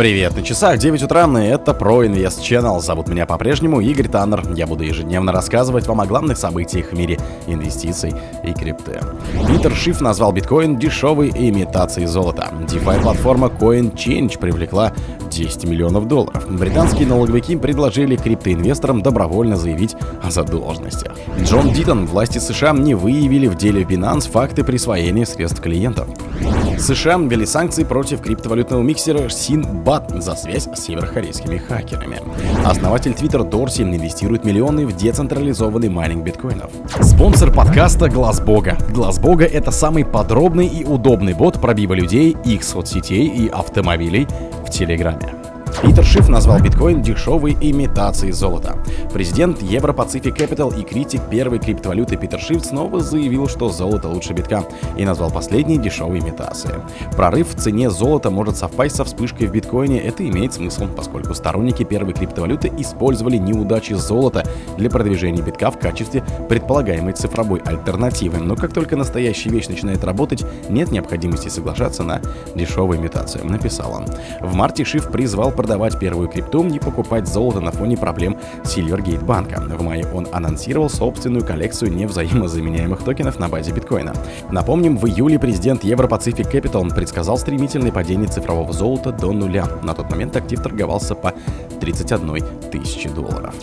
Привет, на часах 9 утра, и это про Инвест Channel. Зовут меня по-прежнему Игорь Таннер. Я буду ежедневно рассказывать вам о главных событиях в мире инвестиций и крипты. Питер Шиф назвал биткоин дешевой имитацией золота. DeFi-платформа CoinChange привлекла 10 миллионов долларов. Британские налоговики предложили криптоинвесторам добровольно заявить о задолженностях. Джон Дитон, власти США не выявили в деле Binance факты присвоения средств клиентов. США ввели санкции против криптовалютного миксера Sinbad за связь с северокорейскими хакерами. Основатель Twitter Дорси инвестирует миллионы в децентрализованный майнинг биткоинов. Спонсор подкаста Глаз Бога. Глаз Бога это самый подробный и удобный бот пробива людей, их соцсетей и автомобилей в Телеграме. Питер Шиф назвал биткоин дешевой имитацией золота. Президент Euro Pacific Capital и критик первой криптовалюты Питер Шиф снова заявил, что золото лучше битка и назвал последней дешевой имитацией. Прорыв в цене золота может совпасть со вспышкой в биткоине. Это имеет смысл, поскольку сторонники первой криптовалюты использовали неудачи золота для продвижения битка в качестве предполагаемой цифровой альтернативы. Но как только настоящая вещь начинает работать, нет необходимости соглашаться на дешевую имитацию, написал он. В марте Шиф призвал продавать первую крипту и покупать золото на фоне проблем Silvergate банка. В мае он анонсировал собственную коллекцию невзаимозаменяемых токенов на базе биткоина. Напомним, в июле президент Европацифик Capital предсказал стремительное падение цифрового золота до нуля. На тот момент актив торговался по 31 тысячи долларов.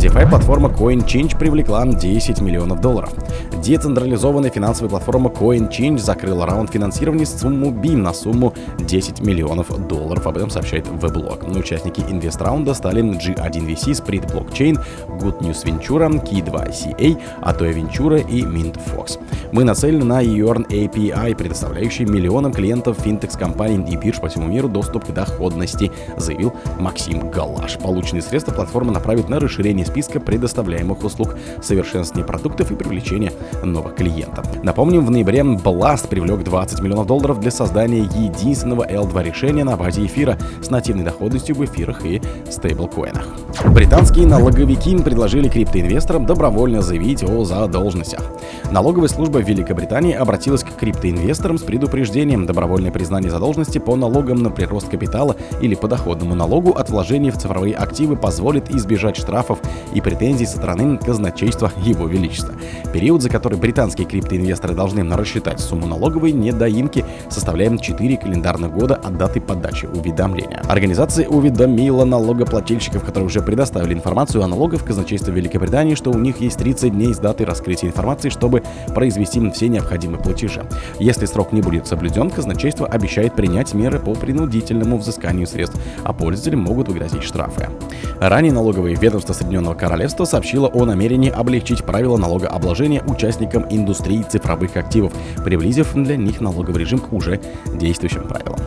DeFi-платформа CoinChange привлекла 10 миллионов долларов. Децентрализованная финансовая платформа CoinChange закрыла раунд финансирования с сумму BIM на сумму 10 миллионов долларов. Об этом сообщает Weblog. Участники инвест-раунда стали G1VC, Sprit Blockchain, Good News Ventura, Key2CA, Atoya Ventura и Mint Fox. Мы нацелены на Earn API, предоставляющий миллионам клиентов финтекс-компаний и бирж по всему миру доступ к доходности, заявил Максим Галаш. Полученные средства платформа направит на расширение списка предоставляемых услуг, совершенствование продуктов и привлечение новых клиентов. Напомним, в ноябре Blast привлек 20 миллионов долларов для создания единственного L2 решения на базе эфира с нативной доходностью в эфирах и стейблкоинах. Британские налоговики предложили криптоинвесторам добровольно заявить о задолженностях. Налоговая служба Великобритании обратилась к криптоинвесторам с предупреждением добровольное признание задолженности по налогам на прирост капитала или по доходному налогу от вложений в цифровые активы позволит избежать штрафов и претензий со стороны казначейства Его Величества. Период, за который британские криптоинвесторы должны рассчитать сумму налоговой недоимки, составляет 4 календарных года от даты подачи уведомления. Организация уведомила налогоплательщиков, которые уже предоставили информацию о налогах казначейства Великобритании, что у них есть 30 дней с даты раскрытия информации, чтобы произвести все необходимые платежи. Если срок не будет соблюден, казначейство обещает принять меры по принудительному взысканию средств, а пользователям могут выгрозить штрафы. Ранее налоговое ведомство Соединенного Королевства сообщило о намерении облегчить правила налогообложения участникам индустрии цифровых активов, приблизив для них налоговый режим к уже действующим правилам.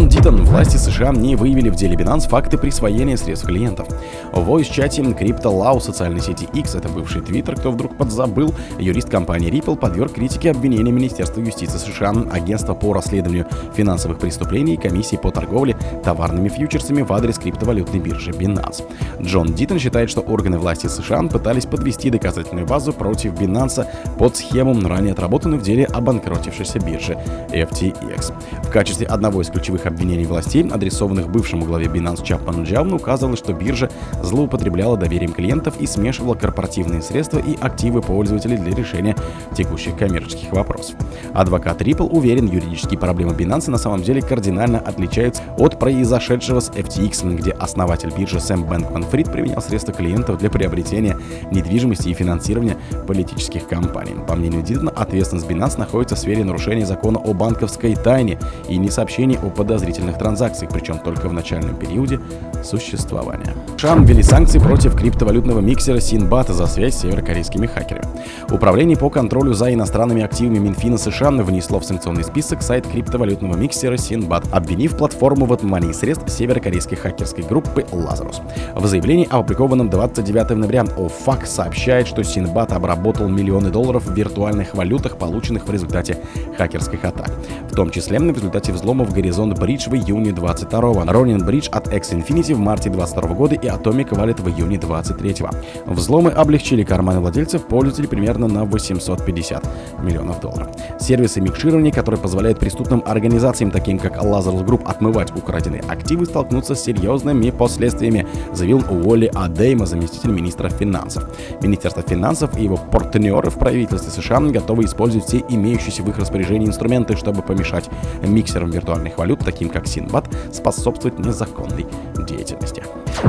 Джон Дитон, власти США не выявили в деле Binance факты присвоения средств клиентов. В voice-чате CryptoLaw социальной сети X, это бывший Twitter, кто вдруг подзабыл, юрист компании Ripple подверг критике обвинения Министерства юстиции США, Агентства по расследованию финансовых преступлений и Комиссии по торговле товарными фьючерсами в адрес криптовалютной биржи Binance. Джон Дитон считает, что органы власти США пытались подвести доказательную базу против Binance под схему, ранее отработанную в деле обанкротившейся биржи FTX. В качестве одного из ключевых обвинений властей, адресованных бывшему главе Binance Чапману Джауну, указывалось, что биржа злоупотребляла доверием клиентов и смешивала корпоративные средства и активы пользователей для решения текущих коммерческих вопросов. Адвокат Ripple уверен, юридические проблемы Binance на самом деле кардинально отличаются от произошедшего с FTX, где основатель биржи Сэм Бэнкман Фрид применял средства клиентов для приобретения недвижимости и финансирования политических кампаний. По мнению Дилана, ответственность Binance находится в сфере нарушения закона о банковской тайне и не сообщений о подозрительных транзакциях, причем только в начальном периоде существования. США ввели санкции против криптовалютного миксера Sinbad за связь с северокорейскими хакерами. Управление по контролю за иностранными активами Минфина США внесло в санкционный список сайт криптовалютного миксера Sinbad, обвинив платформу в отмании средств северокорейской хакерской группы Lazarus. В заявлении, опубликованном 29 ноября, OFAC сообщает, что Sinbad обработал миллионы долларов в виртуальных валютах, полученных в результате хакерских атак, в том числе в результате взлома в горизонт Bridge в июне 22 Ronin Bridge от X Infinity в марте 22 года и Atomic Wallet в июне 23 Взломы облегчили карманы владельцев пользователей примерно на 850 миллионов долларов. Сервисы микширования, которые позволяют преступным организациям, таким как Lazarus Group, отмывать украденные активы, столкнутся с серьезными последствиями, заявил Уолли Адейма, заместитель министра финансов. Министерство финансов и его партнеры в правительстве США готовы использовать все имеющиеся в их распоряжении инструменты, чтобы помешать миксерам виртуальных валют, таким как Синбад, способствовать незаконной деятельности.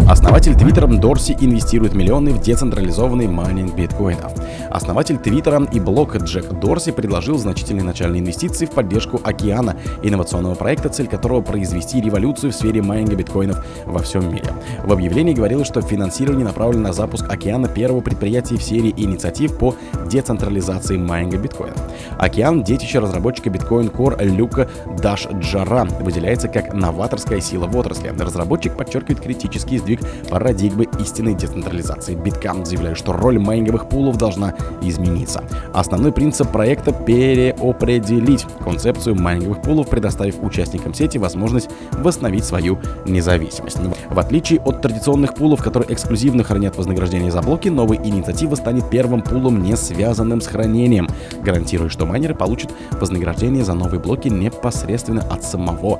Основатель Твиттера Дорси инвестирует миллионы в децентрализованный майнинг биткоинов. Основатель Твиттера и блока Джек Дорси предложил значительные начальные инвестиции в поддержку Океана, инновационного проекта, цель которого произвести революцию в сфере майнинга биткоинов во всем мире. В объявлении говорилось, что финансирование направлено на запуск Океана первого предприятия в серии инициатив по децентрализации майнинга биткоинов. Океан, детище разработчика Bitcoin Core Люка Даш Джара, выделяется как новаторская сила в отрасли. Разработчик подчеркивает критический сдвиг парадигмы истинной децентрализации битка, заявляя, что роль майнинговых пулов должна измениться. Основной принцип проекта — переопределить концепцию майнинговых пулов, предоставив участникам сети возможность восстановить свою независимость. В отличие от традиционных пулов, которые эксклюзивно хранят вознаграждение за блоки, новая инициатива станет первым пулом, не связанным с хранением, гарантируя, что майнеры получат вознаграждение за новые блоки непосредственно от самого